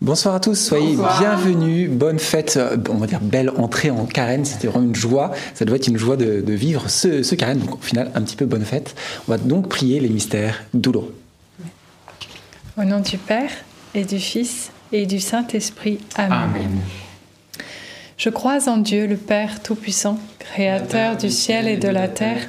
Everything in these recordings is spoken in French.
Bonsoir à tous, soyez bienvenus, bonne fête, on va dire belle entrée en carême, c'était vraiment une joie, ça doit être une joie de, vivre ce, ce, carême, donc au final un petit peu bonne fête. On va donc prier les mystères douloureux. Au nom du Père et du Fils et du Saint-Esprit, Amen. Amen. Je crois en Dieu le Père Tout-Puissant, Créateur du ciel et de la terre,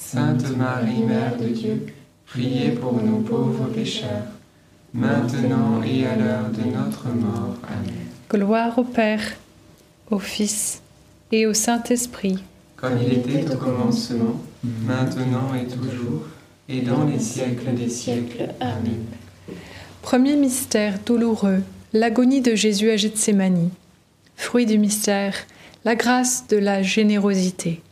Sainte Marie, Mère de Dieu, priez pour nous pauvres pécheurs maintenant et à l'heure de notre mort. Amen. Gloire au Père, au Fils et au Saint-Esprit. Comme il était au commencement, maintenant et toujours, et dans les siècles des siècles. Amen. Premier mystère douloureux, l'agonie de Jésus à Gethsémanie. Fruit du mystère, la grâce de la générosité.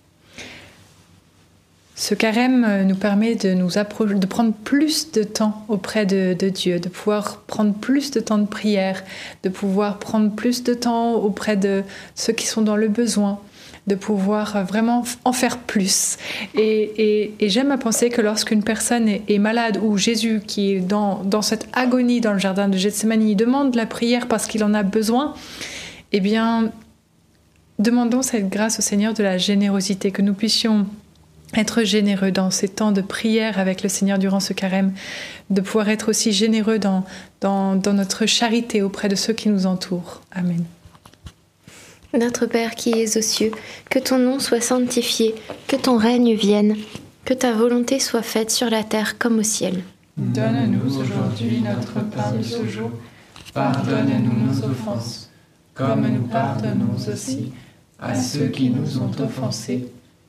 Ce carême euh, nous permet de prendre plus de temps auprès de, Dieu, de pouvoir prendre plus de temps de prière, de pouvoir prendre plus de temps auprès de ceux qui sont dans le besoin, de pouvoir euh, vraiment en faire plus. Et, j'aime à penser que lorsqu'une personne est, malade ou Jésus qui est dans, dans cette agonie dans le jardin de Gethsemane demande la prière parce qu'il en a besoin, eh bien, demandons cette grâce au Seigneur de la générosité, que nous puissions être généreux dans ces temps de prière avec le Seigneur durant ce carême, de pouvoir être aussi généreux dans, dans, notre charité auprès de ceux qui nous entourent. Amen. Notre Père qui es aux cieux, que ton nom soit sanctifié, que ton règne vienne, que ta volonté soit faite sur la terre comme au ciel. Donne-nous aujourd'hui notre pain de ce jour. Pardonne-nous nos offenses, comme nous pardonnons aussi à ceux qui nous ont offensés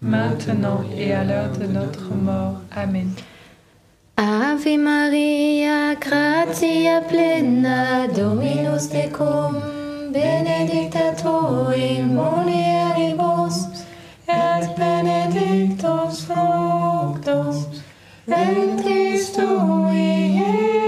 maintenant et à l'heure de notre mort. Amen. Ave Maria, gratia plena, Dominus tecum, benedicta tu in mulieribus, et benedictus fructus ventris tui,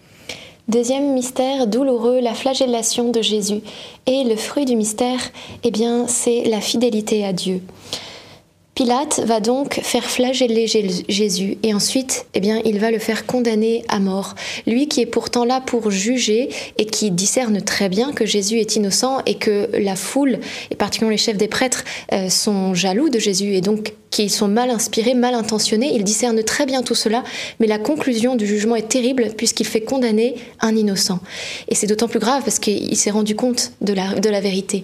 Deuxième mystère douloureux, la flagellation de Jésus. Et le fruit du mystère, eh bien, c'est la fidélité à Dieu. Pilate va donc faire flageller Jé- Jésus et ensuite, eh bien, il va le faire condamner à mort. Lui qui est pourtant là pour juger et qui discerne très bien que Jésus est innocent et que la foule, et particulièrement les chefs des prêtres, euh, sont jaloux de Jésus et donc qui sont mal inspirés, mal intentionnés. Il discerne très bien tout cela, mais la conclusion du jugement est terrible puisqu'il fait condamner un innocent. Et c'est d'autant plus grave parce qu'il s'est rendu compte de la, de la vérité.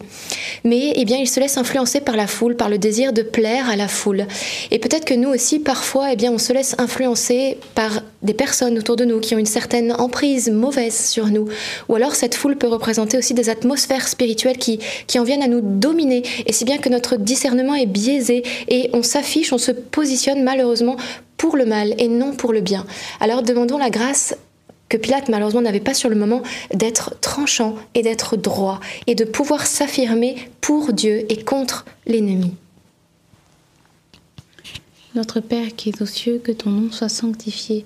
Mais eh bien, il se laisse influencer par la foule, par le désir de plaire à la foule. Et peut-être que nous aussi, parfois, eh bien, on se laisse influencer par des personnes autour de nous qui ont une certaine emprise mauvaise sur nous. Ou alors cette foule peut représenter aussi des atmosphères spirituelles qui, qui en viennent à nous dominer. Et si bien que notre discernement est biaisé et on s'affiche, on se positionne malheureusement pour le mal et non pour le bien. Alors demandons la grâce que Pilate malheureusement n'avait pas sur le moment d'être tranchant et d'être droit et de pouvoir s'affirmer pour Dieu et contre l'ennemi. Notre Père qui es aux cieux, que ton nom soit sanctifié,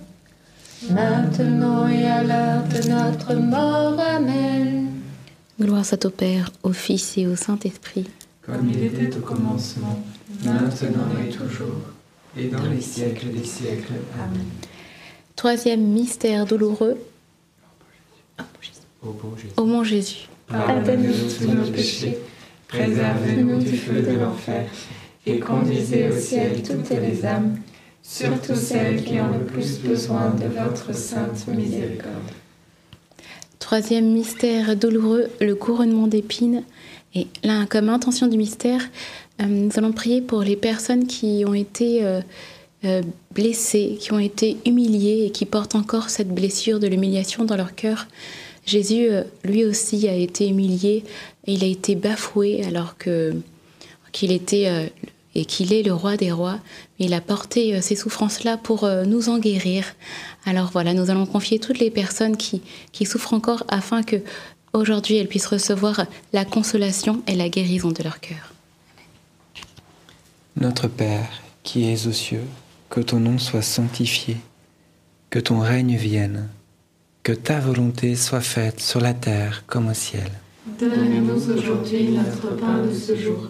maintenant et à l'heure de notre mort. Amen. Gloire soit au Père, au Fils et au Saint-Esprit. Comme il était au commencement, maintenant et toujours, et dans les siècles des siècles. Amen. Troisième mystère douloureux, bon Jésus, au mont Jésus. Pardonnez-nous tous nos péchés, préservez-nous du feu de l'enfer, et conduisez au ciel toutes les âmes, surtout celles qui ont le plus besoin de votre sainte miséricorde. Troisième mystère douloureux, le couronnement d'épines. Et là, comme intention du mystère, euh, nous allons prier pour les personnes qui ont été euh, euh, blessées, qui ont été humiliées et qui portent encore cette blessure de l'humiliation dans leur cœur. Jésus, lui aussi, a été humilié, il a été bafoué alors qu'il était et qu'il est le roi des rois, mais il a porté euh, ces souffrances-là pour euh, nous en guérir. Alors voilà, nous allons confier toutes les personnes qui, qui souffrent encore afin que aujourd'hui elles puissent recevoir la consolation et la guérison de leur cœur. Notre Père, qui es aux cieux, que ton nom soit sanctifié, que ton règne vienne, que ta volonté soit faite sur la terre comme au ciel. Donne-nous aujourd'hui notre pain de ce jour.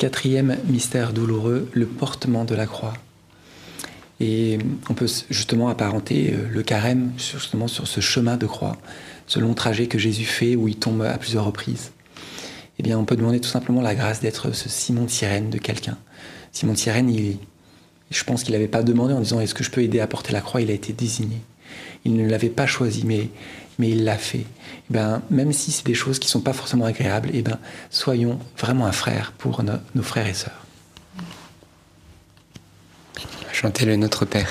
Quatrième mystère douloureux, le portement de la croix. Et on peut justement apparenter euh, le carême justement sur ce chemin de croix, ce long trajet que Jésus fait où il tombe à plusieurs reprises. Eh bien, on peut demander tout simplement la grâce d'être ce Simon de de quelqu'un. Simon de je pense qu'il n'avait pas demandé en disant est-ce que je peux aider à porter la croix, il a été désigné. Il ne l'avait pas choisi, mais, mais il l'a fait. Eh ben, même si c'est des choses qui ne sont pas forcément agréables, eh ben, soyons vraiment un frère pour no- nos frères et sœurs. Chantez le Notre Père.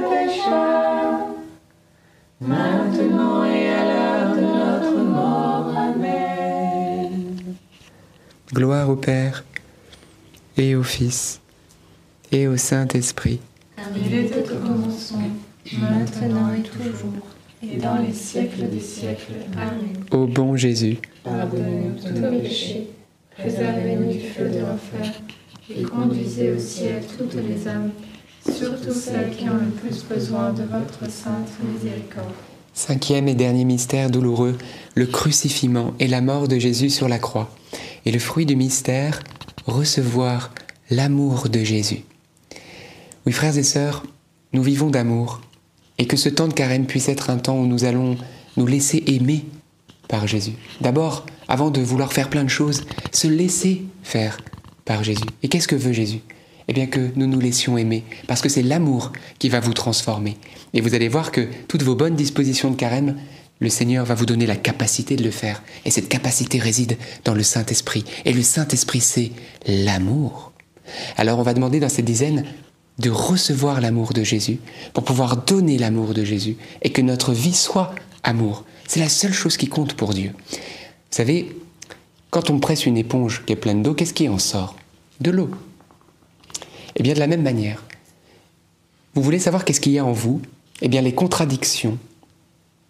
Gloire au Père, et au Fils, et au Saint-Esprit. Il était au commencement, maintenant et toujours, et dans les siècles des siècles. Amen. Ô bon Jésus, Pardonnez-nous tous nos péchés, préservez-nous du feu de l'enfer, et conduisez au ciel toutes les âmes, surtout celles qui ont le plus besoin de votre sainte miséricorde. Cinquième et dernier mystère douloureux, le crucifixion et la mort de Jésus sur la croix. Et le fruit du mystère, recevoir l'amour de Jésus. Oui, frères et sœurs, nous vivons d'amour. Et que ce temps de carême puisse être un temps où nous allons nous laisser aimer par Jésus. D'abord, avant de vouloir faire plein de choses, se laisser faire par Jésus. Et qu'est-ce que veut Jésus? Eh bien que nous nous laissions aimer, parce que c'est l'amour qui va vous transformer. Et vous allez voir que toutes vos bonnes dispositions de carême, le Seigneur va vous donner la capacité de le faire. Et cette capacité réside dans le Saint-Esprit. Et le Saint-Esprit, c'est l'amour. Alors on va demander dans cette dizaine de recevoir l'amour de Jésus pour pouvoir donner l'amour de Jésus et que notre vie soit amour. C'est la seule chose qui compte pour Dieu. Vous savez, quand on presse une éponge qui est pleine d'eau, qu'est-ce qui en sort? De l'eau. Eh bien, de la même manière, vous voulez savoir qu'est-ce qu'il y a en vous? Eh bien, les contradictions,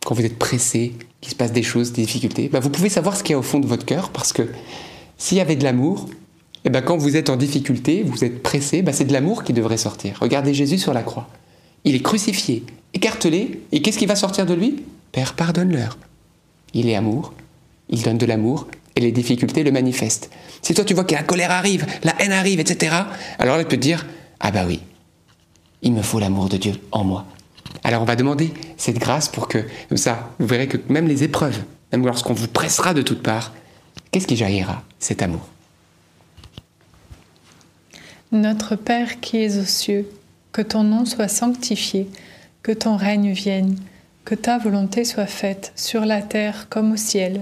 quand vous êtes pressé, qu'il se passe des choses, des difficultés, bah, vous pouvez savoir ce qu'il y a au fond de votre cœur parce que s'il y avait de l'amour, Et ben quand vous êtes en difficulté, vous êtes pressé, ben c'est de l'amour qui devrait sortir. Regardez Jésus sur la croix. Il est crucifié, écartelé, et qu'est-ce qui va sortir de lui? Père, pardonne-leur. Il est amour, il donne de l'amour, et les difficultés le manifestent. Si toi tu vois que la colère arrive, la haine arrive, etc., alors là tu peux te dire, ah bah oui, il me faut l'amour de Dieu en moi. Alors on va demander cette grâce pour que, ça, vous verrez que même les épreuves, même lorsqu'on vous pressera de toutes parts, qu'est-ce qui jaillira Cet amour? Notre Père qui es aux cieux, que ton nom soit sanctifié, que ton règne vienne, que ta volonté soit faite sur la terre comme au ciel.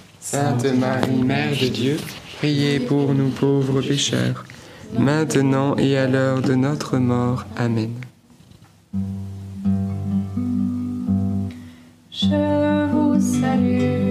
Sainte Marie, Mère de Dieu, priez pour nous pauvres pécheurs, maintenant et à l'heure de notre mort. Amen. Je vous salue,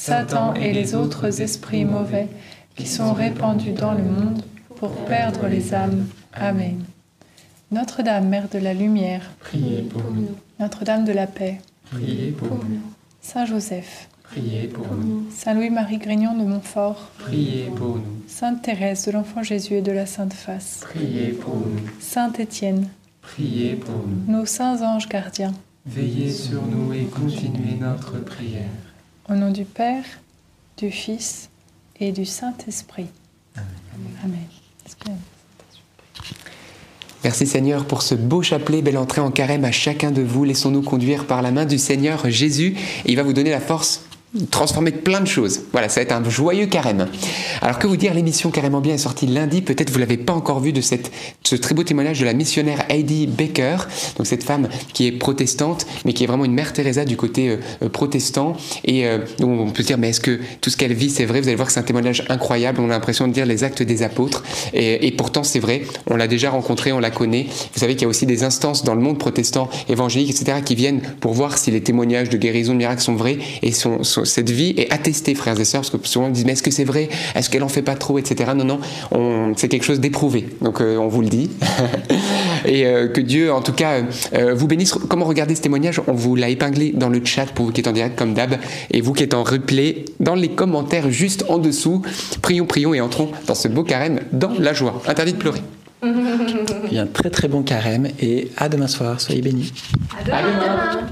Satan et les autres esprits mauvais qui sont répandus dans le monde pour perdre les âmes. Amen. Notre-Dame, Mère de la Lumière, priez pour nous. Notre-Dame de la Paix, priez pour nous. Saint Joseph, priez pour nous. Saint Louis-Marie Grignon de Montfort, priez pour nous. Sainte Thérèse de l'Enfant Jésus et de la Sainte Face, priez pour nous. Saint Étienne, priez pour nous. Nos saints anges gardiens, veillez sur nous et continuez notre prière. Au nom du Père, du Fils et du Saint-Esprit. Amen. Merci Seigneur pour ce beau chapelet, belle entrée en carême à chacun de vous. Laissons-nous conduire par la main du Seigneur Jésus et il va vous donner la force transformer plein de choses. Voilà, ça va être un joyeux carême. Alors que vous dire, l'émission Carrément Bien est sortie lundi, peut-être vous l'avez pas encore vu de cette, ce très beau témoignage de la missionnaire Heidi Baker, donc cette femme qui est protestante, mais qui est vraiment une mère Teresa du côté euh, euh, protestant. Et euh, on peut se dire, mais est-ce que tout ce qu'elle vit, c'est vrai? Vous allez voir que c'est un témoignage incroyable, on a l'impression de dire les actes des apôtres, et, pourtant c'est vrai, on l'a déjà rencontré, on la connaît. Vous savez qu'il y a aussi des instances dans le monde protestant, évangélique, etc., qui viennent pour voir si les témoignages de guérison, de miracles sont vrais, et sont cette vie est attestée, frères et sœurs, parce que souvent on dit, mais est-ce que c'est vrai? Est-ce qu'elle en fait pas trop, etc. Non, non, c'est quelque chose d'éprouvé. Donc euh, on vous le dit. et euh, que Dieu, en tout cas, euh, vous bénisse. Comment regarder ce témoignage? On vous l'a épinglé dans le chat pour vous qui êtes en direct comme d'hab, et vous qui êtes en replay, dans les commentaires juste en dessous. Prions, prions et entrons dans ce beau carême dans la joie. Interdit de pleurer. Il y a un très très bon carême et à demain soir. Soyez bénis. À demain.